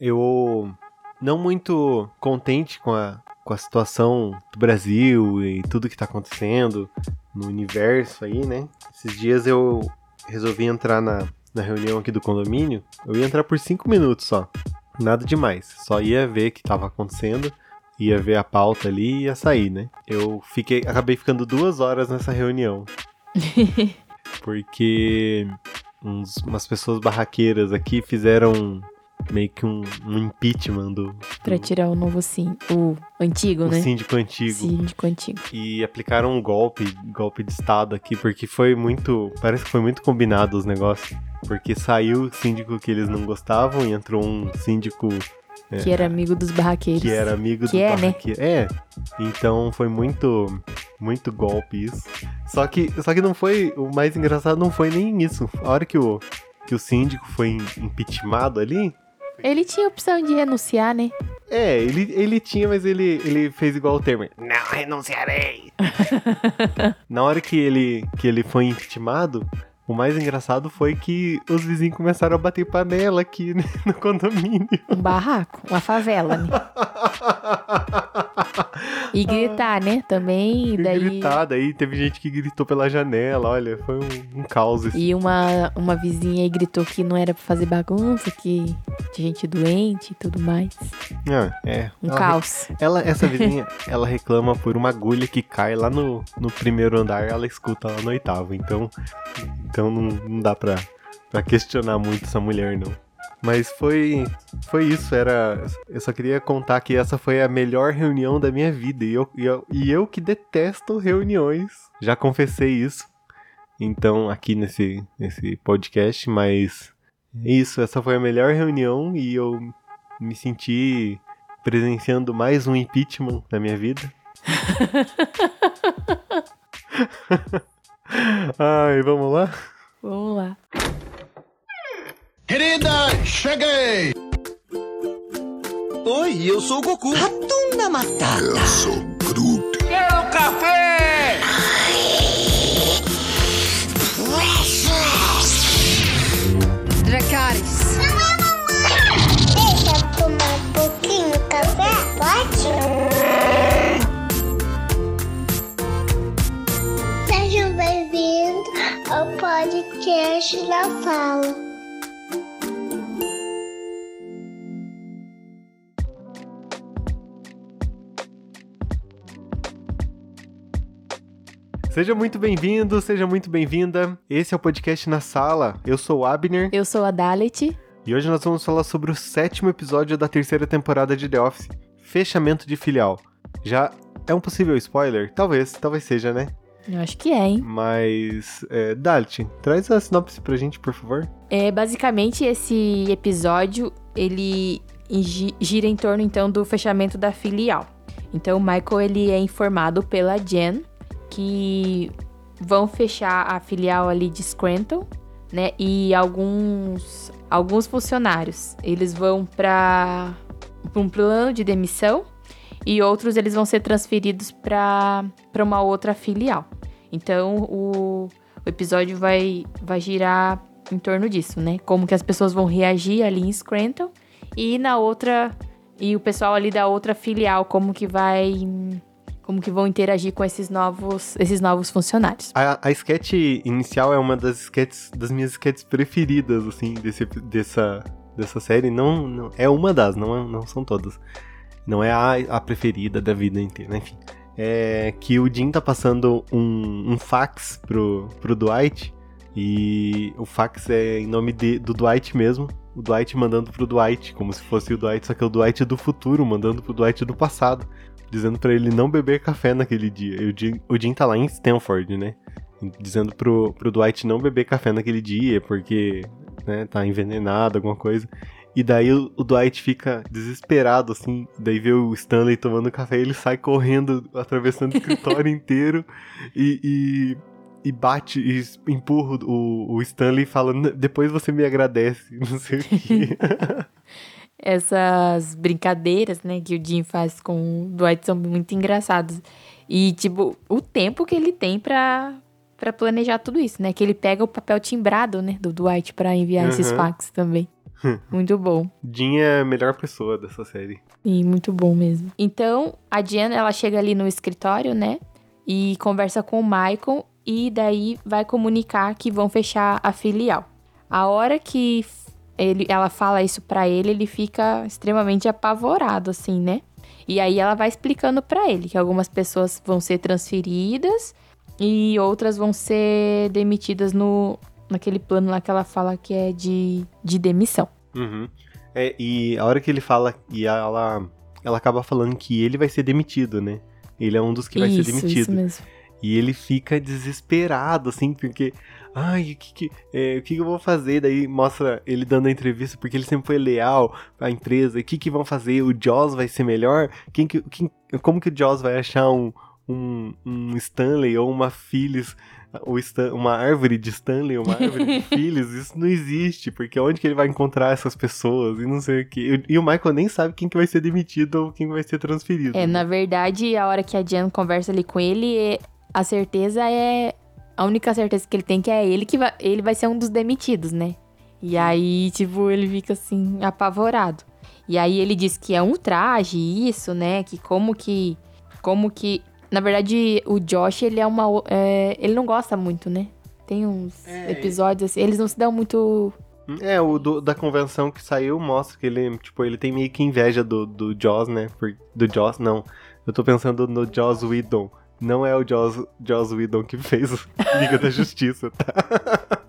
eu não muito contente com a, com a situação do Brasil e tudo que tá acontecendo no universo aí, né? Esses dias eu resolvi entrar na, na reunião aqui do condomínio. Eu ia entrar por cinco minutos só. Nada demais. Só ia ver o que tava acontecendo, ia ver a pauta ali e ia sair, né? Eu fiquei, acabei ficando duas horas nessa reunião. porque uns, umas pessoas barraqueiras aqui fizeram meio que um, um impeachment do, do. Pra tirar o novo sim. O antigo, o né? síndico antigo. Síndico antigo. E aplicaram um golpe, golpe de Estado aqui, porque foi muito. Parece que foi muito combinado os negócios. Porque saiu o síndico que eles não gostavam e entrou um síndico. É, que era amigo dos barraqueiros. Que era amigo que do é, barraqueiro. Né? É. Então foi muito. Muito golpe isso. Só que, só que não foi. O mais engraçado não foi nem isso. A hora que o, que o síndico foi impeachmentado ali, ele tinha a opção de renunciar, né? É, ele, ele tinha, mas ele, ele fez igual o Temer. Não renunciarei! Na hora que ele, que ele foi intimado, o mais engraçado foi que os vizinhos começaram a bater panela aqui né, no condomínio. Um barraco, uma favela, né? E gritar, né? Também. E daí... gritar, daí teve gente que gritou pela janela, olha, foi um, um caos. E uma, uma vizinha aí gritou que não era pra fazer bagunça, que tinha gente doente e tudo mais. Ah, é. Um ela caos. Ela, essa vizinha, ela reclama por uma agulha que cai lá no, no primeiro andar, ela escuta lá no oitavo. Então, então não, não dá pra, pra questionar muito essa mulher, não. Mas foi foi isso, era eu só queria contar que essa foi a melhor reunião da minha vida e eu, e eu, e eu que detesto reuniões, já confessei isso. Então, aqui nesse nesse podcast, mas é isso, essa foi a melhor reunião e eu me senti presenciando mais um impeachment na minha vida. Ai, vamos lá? Vamos lá. Querida, cheguei! Oi, eu sou o Goku. Ratunda Matata. Eu sou Groot. Quero café! Seja muito bem-vindo, seja muito bem-vinda. Esse é o podcast na sala. Eu sou o Abner. Eu sou a Dalet. E hoje nós vamos falar sobre o sétimo episódio da terceira temporada de The Office, Fechamento de Filial. Já é um possível spoiler? Talvez, talvez seja, né? Eu acho que é, hein? Mas, é, Dalit, traz a sinopse pra gente, por favor. É, basicamente, esse episódio, ele gira em torno, então, do fechamento da filial. Então, o Michael, ele é informado pela Jen, que vão fechar a filial ali de Scranton, né? E alguns alguns funcionários, eles vão para um plano de demissão e outros eles vão ser transferidos para uma outra filial. Então o, o episódio vai vai girar em torno disso, né? Como que as pessoas vão reagir ali em Scranton e na outra e o pessoal ali da outra filial como que vai como que vão interagir com esses novos, esses novos funcionários. A, a sketch inicial é uma das sketches, das minhas sketches preferidas, assim, desse, dessa, dessa série. Não, não é uma das, não, não são todas. Não é a, a preferida da vida inteira, enfim. É que o Jim tá passando um, um fax pro, pro Dwight. E o fax é em nome de, do Dwight mesmo. O Dwight mandando pro Dwight, como se fosse o Dwight, só que é o Dwight do futuro mandando pro Dwight do passado dizendo para ele não beber café naquele dia. E o Jim, o Jim tá lá em Stanford, né? Dizendo pro, pro Dwight não beber café naquele dia, porque né, tá envenenado, alguma coisa. E daí o, o, Dwight fica desesperado, assim. Daí vê o Stanley tomando café ele sai correndo, atravessando o escritório inteiro e, e, e, bate e empurra o, o Stanley e fala: Depois você me agradece, não sei o que. essas brincadeiras, né, que o Jim faz com o Dwight são muito engraçadas. E, tipo, o tempo que ele tem pra, pra planejar tudo isso, né? Que ele pega o papel timbrado, né, do Dwight pra enviar uhum. esses fax também. muito bom. Jean é a melhor pessoa dessa série. E muito bom mesmo. Então, a Jen, ela chega ali no escritório, né? E conversa com o Michael e daí vai comunicar que vão fechar a filial. A hora que ele, ela fala isso pra ele, ele fica extremamente apavorado, assim, né? E aí ela vai explicando pra ele que algumas pessoas vão ser transferidas e outras vão ser demitidas no naquele plano lá que ela fala que é de, de demissão. Uhum. É, e a hora que ele fala, e ela, ela acaba falando que ele vai ser demitido, né? Ele é um dos que vai isso, ser demitido. isso mesmo. E ele fica desesperado, assim, porque. Ai, o que, que, é, o que, que eu vou fazer? Daí mostra ele dando a entrevista, porque ele sempre foi leal à empresa. O que, que vão fazer? O Jaws vai ser melhor? Quem que, quem, como que o Jaws vai achar um, um, um Stanley ou uma Phyllis, Stan, uma árvore de Stanley, uma árvore de Phyllis? Isso não existe, porque onde que ele vai encontrar essas pessoas? E não sei o que. E o Michael nem sabe quem que vai ser demitido ou quem vai ser transferido. É, na verdade, a hora que a Jen conversa ali com ele, é- a certeza é. A única certeza que ele tem que é ele que vai, ele vai ser um dos demitidos, né? E aí, tipo, ele fica assim, apavorado. E aí ele diz que é um traje, isso, né? Que como que. Como que. Na verdade, o Josh, ele é uma. é, ele não gosta muito, né? Tem uns É. episódios assim. Eles não se dão muito. É, o do- da convenção que saiu mostra que ele, tipo, ele tem meio que inveja do, do Jaws, né? Por- do Jaws, não. Eu tô pensando no Jaws Whedon. Não é o Jaws, Jaws Whedon que fez o Liga da Justiça, tá?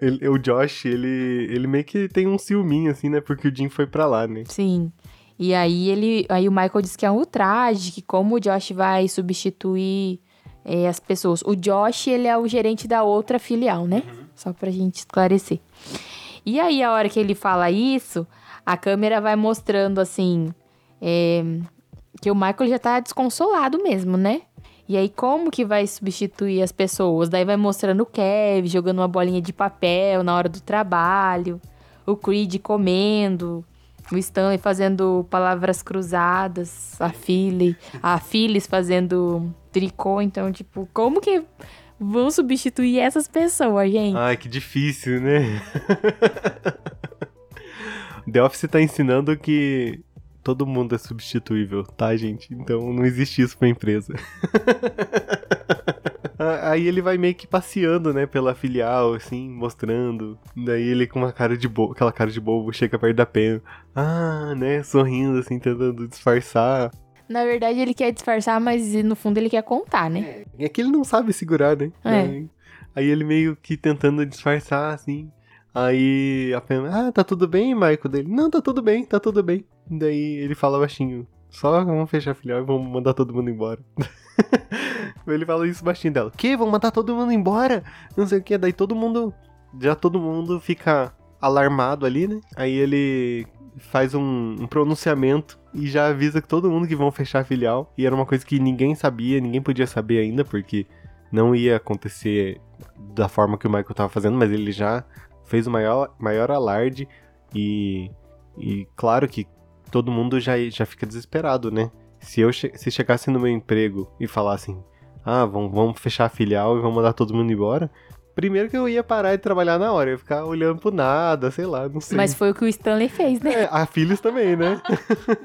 Ele- o Josh, ele, ele meio que tem um ciúminho, assim, né? Porque o Jim foi pra lá, né? Sim. E aí ele. Aí o Michael diz que é um ultraje, que como o Josh vai substituir é, as pessoas. O Josh, ele é o gerente da outra filial, né? Só pra gente esclarecer. E aí, a hora que ele fala isso, a câmera vai mostrando assim. É, que o Michael já tá desconsolado mesmo, né? E aí, como que vai substituir as pessoas? Daí vai mostrando o Kev jogando uma bolinha de papel na hora do trabalho, o Creed comendo, o Stanley fazendo palavras cruzadas, a Philly, a Phyllis fazendo tricô. Então, tipo, como que vão substituir essas pessoas, gente? Ai, que difícil, né? The Office tá ensinando que todo mundo é substituível, tá, gente? Então não existe isso pra empresa. Aí ele vai meio que passeando, né, pela filial, assim, mostrando. Daí ele com uma cara de bobo, aquela cara de bobo, chega perto da Pen. Ah, né, sorrindo, assim, tentando disfarçar. Na verdade, ele quer disfarçar, mas no fundo ele quer contar, né? É que ele não sabe segurar, né? É. Aí ele meio que tentando disfarçar, assim. Aí a Pam, ah, tá tudo bem, Michael? Dele, não, tá tudo bem, tá tudo bem. Daí ele fala baixinho, só vamos fechar a filial e vamos mandar todo mundo embora. ele fala isso baixinho dela, que? Vamos mandar todo mundo embora? Não sei o que, daí todo mundo, já todo mundo fica alarmado ali, né? Aí ele faz um, um pronunciamento e já avisa que todo mundo que vão fechar a filial. E era uma coisa que ninguém sabia, ninguém podia saber ainda, porque não ia acontecer da forma que o Michael tava fazendo, mas ele já fez o maior, maior alarde e, e claro que todo mundo já, já fica desesperado, né? Se eu che se chegasse no meu emprego e falassem, ah, vamos, vamos fechar a filial e vamos mandar todo mundo embora, primeiro que eu ia parar de trabalhar na hora, eu ia ficar olhando pro nada, sei lá, não sei. Mas foi o que o Stanley fez, né? É, a Phyllis também, né?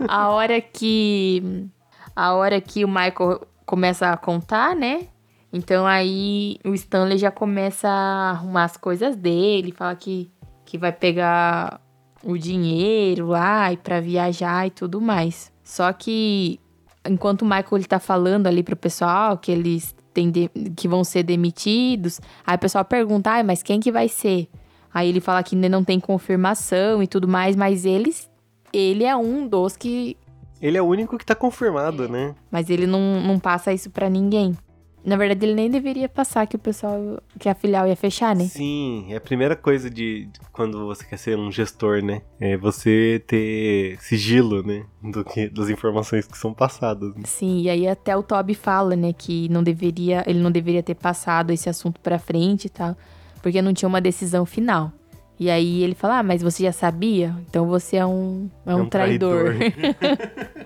A hora que. A hora que o Michael começa a contar, né? Então aí o Stanley já começa a arrumar as coisas dele, fala que, que vai pegar o dinheiro lá e para viajar e tudo mais. Só que enquanto o Michael ele tá falando ali pro pessoal que eles têm de- que vão ser demitidos, aí o pessoal pergunta: "Ai, mas quem que vai ser?" Aí ele fala que ainda não tem confirmação e tudo mais, mas eles ele é um dos que Ele é o único que tá confirmado, né? mas ele não, não passa isso pra ninguém. Na verdade, ele nem deveria passar que o pessoal, que a filial ia fechar, né? Sim, é a primeira coisa de, de quando você quer ser um gestor, né? É você ter sigilo, né? Do que, das informações que são passadas. né? Sim, e aí até o Toby fala, né, que não deveria, ele não deveria ter passado esse assunto pra frente e tal, porque não tinha uma decisão final. E aí ele fala: "Ah, mas você já sabia? Então você é um é um, traidor".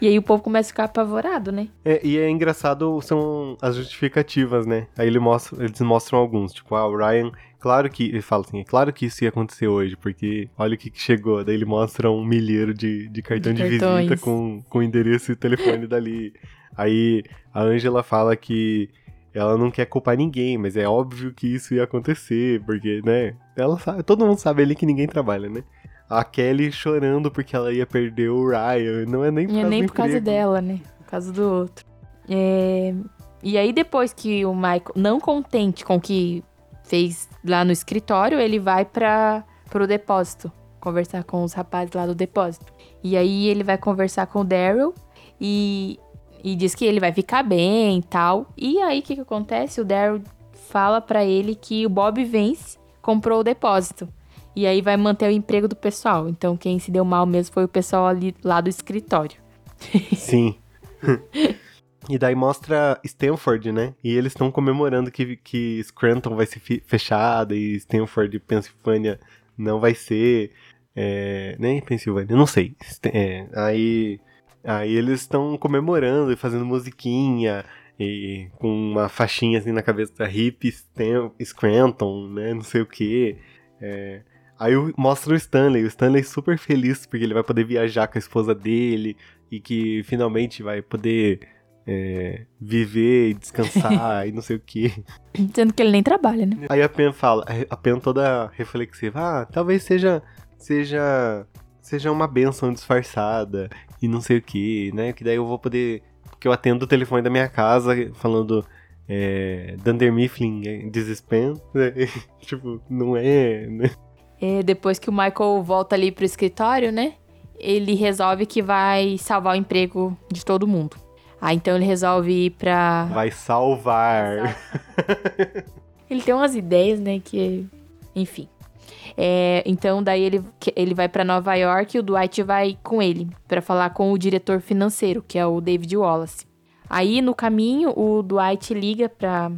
E aí o povo começa a ficar apavorado, né? É, e é engraçado, são as justificativas, né? Aí ele mostra, eles mostram alguns, tipo, ah, o Ryan, claro que, ele fala assim, é claro que isso ia acontecer hoje, porque olha o que, que chegou. Daí ele mostra um milheiro de, de cartão de, De visita com, com endereço e telefone dali. Aí a Angela fala que ela não quer culpar ninguém, mas é óbvio que isso ia acontecer, porque, né? Ela sabe, todo mundo sabe ali que ninguém trabalha, né? A Kelly chorando porque ela ia perder o Ryan, não é nem por é causa nem por causa dela, né? Por causa do outro. É, E aí, depois que o Michael, não contente com o que fez lá no escritório, ele vai para pro depósito. Conversar com os rapazes lá do depósito. E aí ele vai conversar com o Daryl e, e diz que ele vai ficar bem e tal. E aí, o que, que acontece? O Daryl fala pra ele que o Bob Vance comprou o depósito. E aí vai manter o emprego do pessoal. Então, quem se deu mal mesmo foi o pessoal ali lá do escritório. Sim. e daí mostra Stanford, né? E eles estão comemorando que, que Scranton vai ser fechada e Stanford, Pensilvânia, não vai ser. É, nem Pensilvânia, não sei. É, aí, aí eles estão comemorando e fazendo musiquinha. E com uma faixinha assim na cabeça da hip Scranton, né? Não sei o que. Aí mostra o Stanley, o Stanley super feliz porque ele vai poder viajar com a esposa dele e que finalmente vai poder é, viver e descansar e não sei o que. Sendo que ele nem trabalha, né? Aí a Pen fala, a Pen toda reflexiva, ah, talvez seja seja seja uma benção disfarçada e não sei o que, né? Que daí eu vou poder, porque eu atendo o telefone da minha casa falando é, Dunder Mifflin, é, Desespen, né? tipo, não é, né? É, depois que o Michael volta ali pro escritório, né? Ele resolve que vai salvar o emprego de todo mundo. Ah, então ele resolve ir pra. Vai salvar. Ele tem umas ideias, né? Que. Enfim. É, então, daí ele, ele vai pra Nova York e o Dwight vai com ele pra falar com o diretor financeiro, que é o David Wallace. Aí, no caminho, o Dwight liga pra,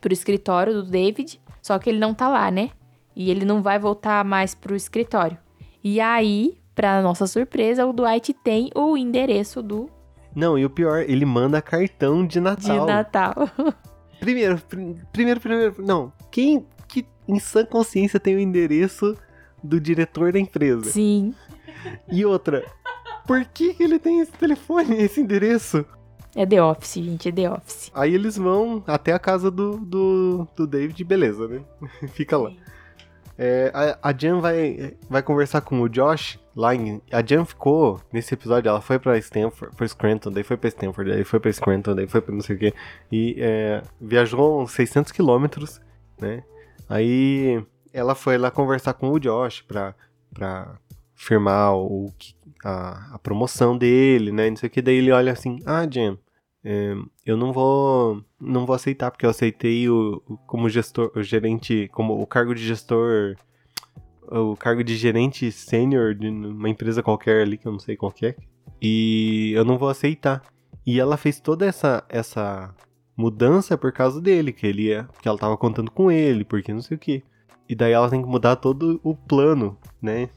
pro escritório do David, só que ele não tá lá, né? E ele não vai voltar mais pro escritório. E aí, pra nossa surpresa, o Dwight tem o endereço do Não, e o pior, ele manda cartão de de Natal. Natal. Primeiro, prim- primeiro, primeiro, não. Quem que em sã consciência tem o endereço do diretor da empresa? Sim. E outra, por que, que ele tem esse telefone, esse endereço? É The Office, gente, é The Office. Aí eles vão até a casa do, do, do David, beleza, né? Fica lá. É, a, a Jan vai, vai conversar com o Josh lá em. A Jan ficou, nesse episódio, ela foi pra Stanford, foi Scranton, daí foi pra Stanford, daí foi pra Scranton, daí foi pra não sei o quê. E é, viajou uns 600 quilômetros, né? Aí ela foi lá conversar com o Josh pra, pra firmar o, a, a promoção dele, né? Não sei o que. Daí ele olha assim: Ah, Jan, é, eu não vou não vou aceitar porque eu aceitei o, o- como gestor o gerente como o cargo de gestor o cargo de gerente sênior de uma empresa qualquer ali que eu não sei qual é. E eu não vou aceitar. E ela fez toda essa essa mudança por causa dele que ele ia que ela tava contando com ele porque não sei o que e daí ela tem que mudar todo o plano né?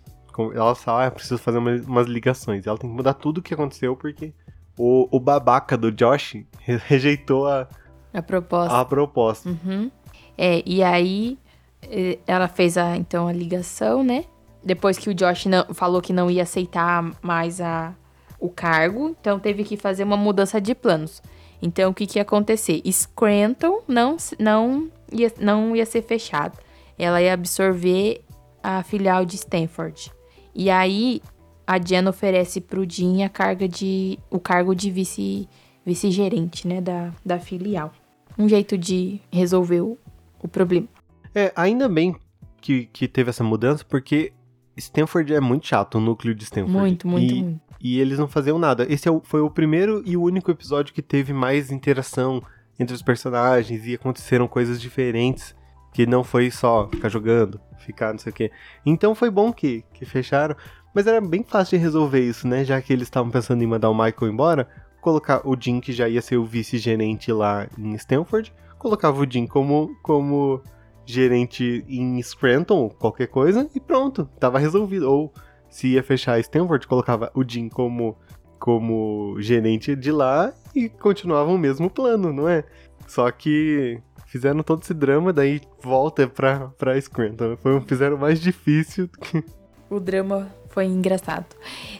Ela fala ah, preciso fazer uma- umas ligações. Ela tem que mudar tudo o que aconteceu porque o, o babaca do Josh re- rejeitou a, A proposta. a proposta. Uhum. É, e aí eh, ela fez a, então a ligação, né? Depois que o Josh não- falou que não ia aceitar mais a, o cargo, então teve que fazer uma mudança de planos. Então o que, que ia acontecer? Scranton não, não, ia, não ia ser fechado. Ela ia absorver a filial de Stanford. E aí a Jen oferece pro Jim a carga de, o cargo de vice, vice-gerente, né, da, da filial. Um jeito de resolver o, o problema. É, ainda bem que, que teve essa mudança, porque Stanford é muito chato, o núcleo de Stanford. Muito, muito, e, muito. E eles não faziam nada. Esse é foi o primeiro e o único episódio que teve mais interação entre os personagens e aconteceram coisas diferentes. Que não foi só ficar jogando, ficar não sei o quê. Então foi bom que, que fecharam. Mas era bem fácil de resolver isso, né? Já que eles estavam pensando em mandar o Michael embora, colocar o Jim, que já ia ser o vice-gerente lá em Stanford, colocava o Jim como, como gerente em Scranton, qualquer coisa, e pronto, tava resolvido. Ou se ia fechar Stanford, colocava o Jim como como gerente de lá e continuavam o mesmo plano, não é? Só que fizeram todo esse drama, daí volta pra, pra Scranton. Foi, fizeram mais difícil do que. O drama foi engraçado.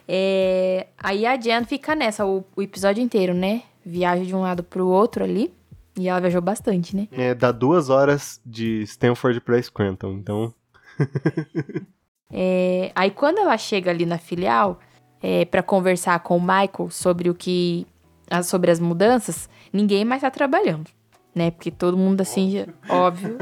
É, Aí a Jen fica nessa o, o episódio inteiro, né? Viaja de um lado pro outro ali. E ela viajou bastante, né? É, dá duas horas de Stanford pra Scranton, então. É, Aí quando ela chega ali na filial é, para conversar com o Michael sobre o que. sobre as mudanças, ninguém mais tá trabalhando. Né? Porque todo mundo assim, já- óbvio.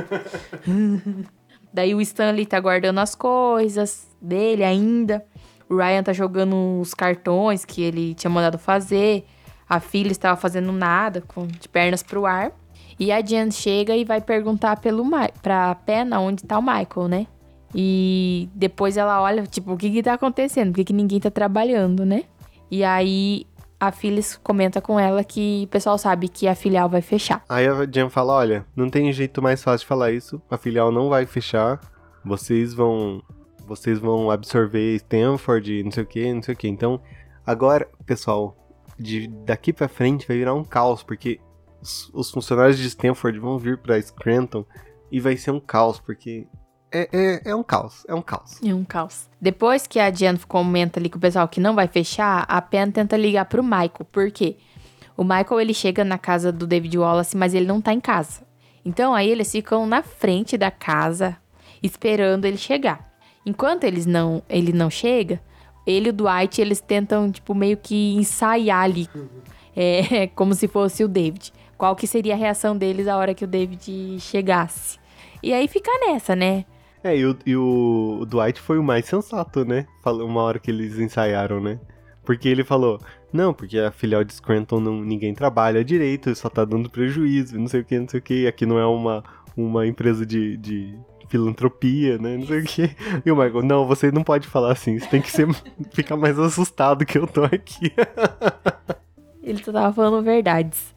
Daí o Stanley tá guardando as coisas dele ainda. O Ryan tá jogando os cartões que ele tinha mandado fazer. A filha estava fazendo nada, com de pernas pro ar. E a Jen chega e vai perguntar pelo Ma pra Pena onde tá o Michael, né? E depois ela olha, tipo, o que que tá acontecendo? Por que, que ninguém tá trabalhando, né? E aí a Phyllis comenta com ela que o pessoal sabe que a filial vai fechar. Aí a Jen fala: olha, não tem jeito mais fácil de falar isso. A filial não vai fechar. Vocês vão. Vocês vão absorver Stanford, não sei o que, não sei o que. Então, agora, pessoal, de daqui pra frente vai virar um caos, porque os, os funcionários de Stanford vão vir pra Scranton e vai ser um caos, porque é, é, é um caos, é um caos. É um caos. Depois que a Jen comenta ali com o pessoal que não vai fechar, a Pen tenta ligar pro Michael. Por quê? O Michael, ele chega na casa do David Wallace, mas ele não tá em casa. Então, aí eles ficam na frente da casa, esperando ele chegar. Enquanto eles não, ele não chega, ele e o Dwight, eles tentam, tipo, meio que ensaiar ali. É, como se fosse o David. Qual que seria a reação deles a hora que o David chegasse. E aí fica nessa, né? É, e o, e o, Dwight foi o mais sensato, né? Falou uma hora que eles ensaiaram, né? Porque ele falou, não, porque a filial de Scranton não, ninguém trabalha direito, só tá dando prejuízo, não sei o que, não sei o que. Aqui não é uma, uma empresa de, de filantropia, né? Não sei o que. E o Michael, não, você não pode falar assim, você tem que ser, ficar mais assustado que eu tô aqui. Ele só tava falando verdades.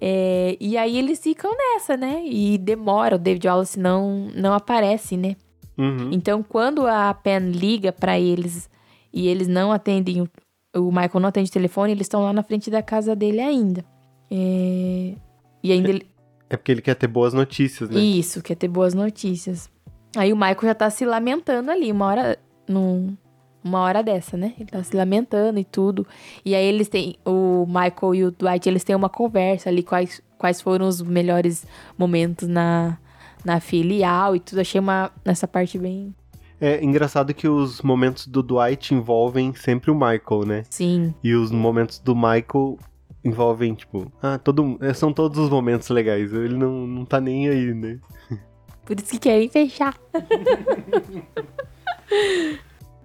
É, e aí eles ficam nessa, né? E demora, o David Wallace não, não aparece, né? Uhum. Então, quando a Pen liga pra eles e eles não atendem, o, o Michael não atende o telefone, eles estão lá na frente da casa dele ainda. É, e ainda ele, É porque ele quer ter boas notícias, né? Isso, quer ter boas notícias. Aí o Michael já tá se lamentando ali, uma hora. Num, uma hora dessa, né? Ele tá se lamentando e tudo. E aí eles têm. O Michael e o Dwight, eles têm uma conversa ali, quais, quais foram os melhores momentos na, na filial e tudo. Achei uma, nessa parte bem. É engraçado que os momentos do Dwight envolvem sempre o Michael, né? Sim. E os momentos do Michael envolvem, tipo, ah, todo, é, são todos os momentos legais. Ele não, não tá nem aí, né? Por isso que querem fechar.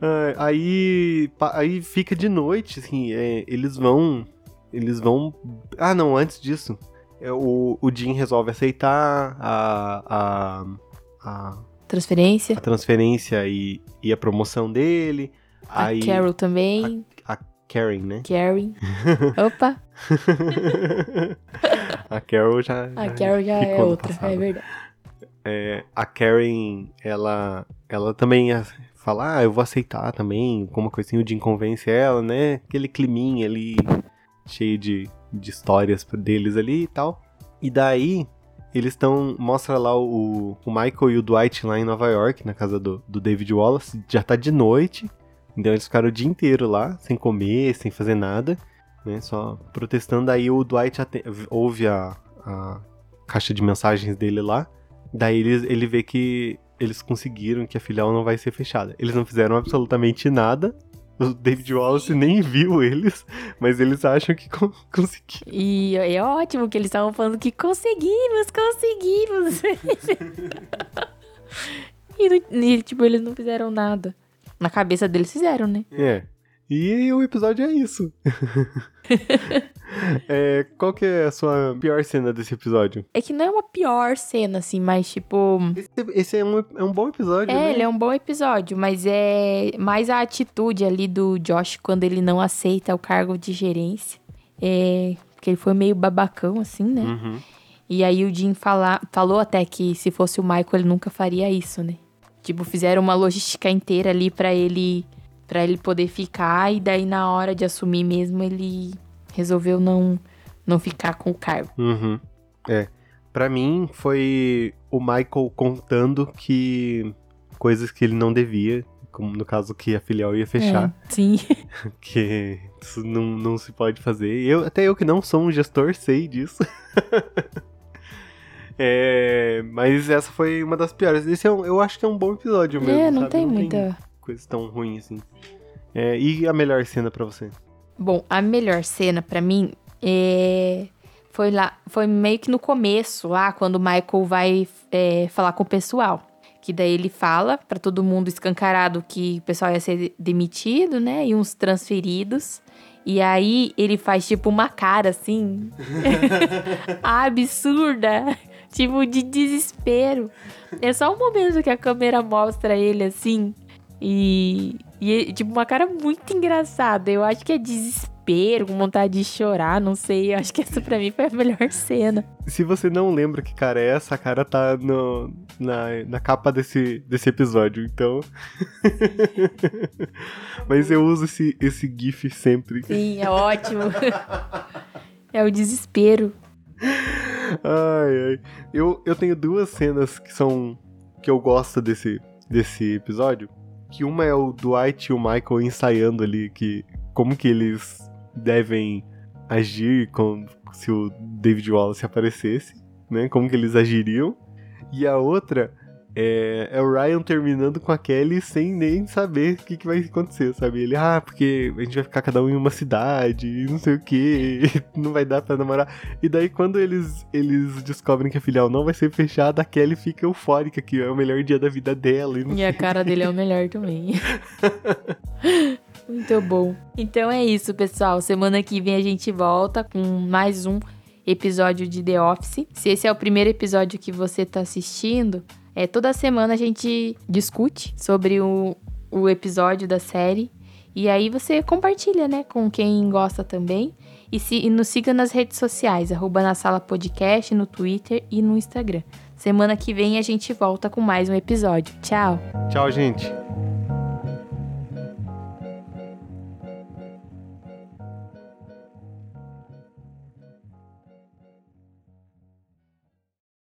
Ah, aí, aí fica de noite, assim, é, eles vão. Eles vão. Ah, não, antes disso. É, o, o Jim resolve aceitar a, a, a, Transferência. a transferência e, e a promoção dele. A aí, Carol também. A Karen, né? Karen. Opa, a Carol já. a Carol já é outra, passado. é verdade. É, a Karen, ela, ela também é- fala, ah, eu vou aceitar também, como coisinha, o Jim convence ela, né? Aquele climinha ali, cheio de, de histórias deles ali e tal. E daí, eles estão, mostra lá o, o Michael e o Dwight lá em Nova York, na casa do, do David Wallace, já tá de noite, então eles ficaram o dia inteiro lá, sem comer, sem fazer nada, né? Só protestando, aí o Dwight ouve a, a caixa de mensagens dele lá, Daí ele, ele vê que eles conseguiram que a filial não vai ser fechada. Eles não fizeram absolutamente nada. O David Wallace nem viu eles, mas eles acham que con conseguiram. E é ótimo que eles estavam falando que conseguimos, conseguimos. e, e, tipo, eles não fizeram nada. Na cabeça deles fizeram, né? É. E o episódio é isso. É, qual que é a sua pior cena desse episódio? É que não é uma pior cena, assim, mas tipo. Esse, esse é, um, é um bom episódio, É, né? ele é um bom episódio, mas é mais a atitude ali do Josh quando ele não aceita o cargo de gerência. É. Porque ele foi meio babacão, assim, né? Uhum. E aí o Jim fala, falou até que se fosse o Michael, ele nunca faria isso, né? Tipo, fizeram uma logística inteira ali pra ele Pra ele poder ficar e daí na hora de assumir mesmo ele resolveu não não ficar com o cargo. Uhum. É. Pra mim, foi o Michael contando que coisas que ele não devia, como no caso que a filial ia fechar, É, sim. que isso não, não se pode fazer. Eu, até eu que não sou um gestor sei disso. É, mas essa foi uma das piores. Esse é um- eu acho que é um bom episódio mesmo. é, não sabe? tem muita. coisa tão ruim assim. É, e a melhor cena pra você? Bom, a melhor cena pra mim é foi lá, foi meio que no começo, lá quando o Michael vai é, falar com o pessoal. Que daí ele fala pra todo mundo escancarado que o pessoal ia ser demitido, né? E uns transferidos. E aí ele faz tipo uma cara assim. absurda. Tipo de desespero. É só um momento que a câmera mostra ele assim. E, e tipo, uma cara muito engraçada. Eu acho que é desespero, com vontade de chorar, não sei. Eu acho que essa pra mim foi a melhor cena. Se você não lembra que cara é essa, a cara tá no, na, na capa desse, desse episódio, então. Mas eu uso esse, esse GIF sempre. Sim, é ótimo. é o desespero. Ai, ai. Eu, eu tenho duas cenas que são. que eu gosto desse, desse episódio. Que uma é o Dwight e o Michael ensaiando ali que. como que eles devem agir com, se o David Wallace aparecesse, né? Como que eles agiriam. E a outra é, é o Ryan terminando com a Kelly sem nem saber o que, que vai acontecer, sabe? Ele, ah, porque a gente vai ficar cada um em uma cidade, e não sei o que, não vai dar pra namorar. E daí, quando eles, eles descobrem que a filial não vai ser fechada, a Kelly fica eufórica, que é o melhor dia da vida dela. E E a cara dele é o melhor também. Muito bom. Então é isso, pessoal. Semana que vem a gente volta com mais um episódio de The Office. Se esse é o primeiro episódio que você tá assistindo, é toda semana a gente discute sobre o, o episódio da série. E aí você compartilha, né, com quem gosta também. E, se, e nos siga nas redes sociais, arroba na sala podcast, no Twitter e no Instagram. Semana que vem a gente volta com mais um episódio. Tchau! Tchau, gente.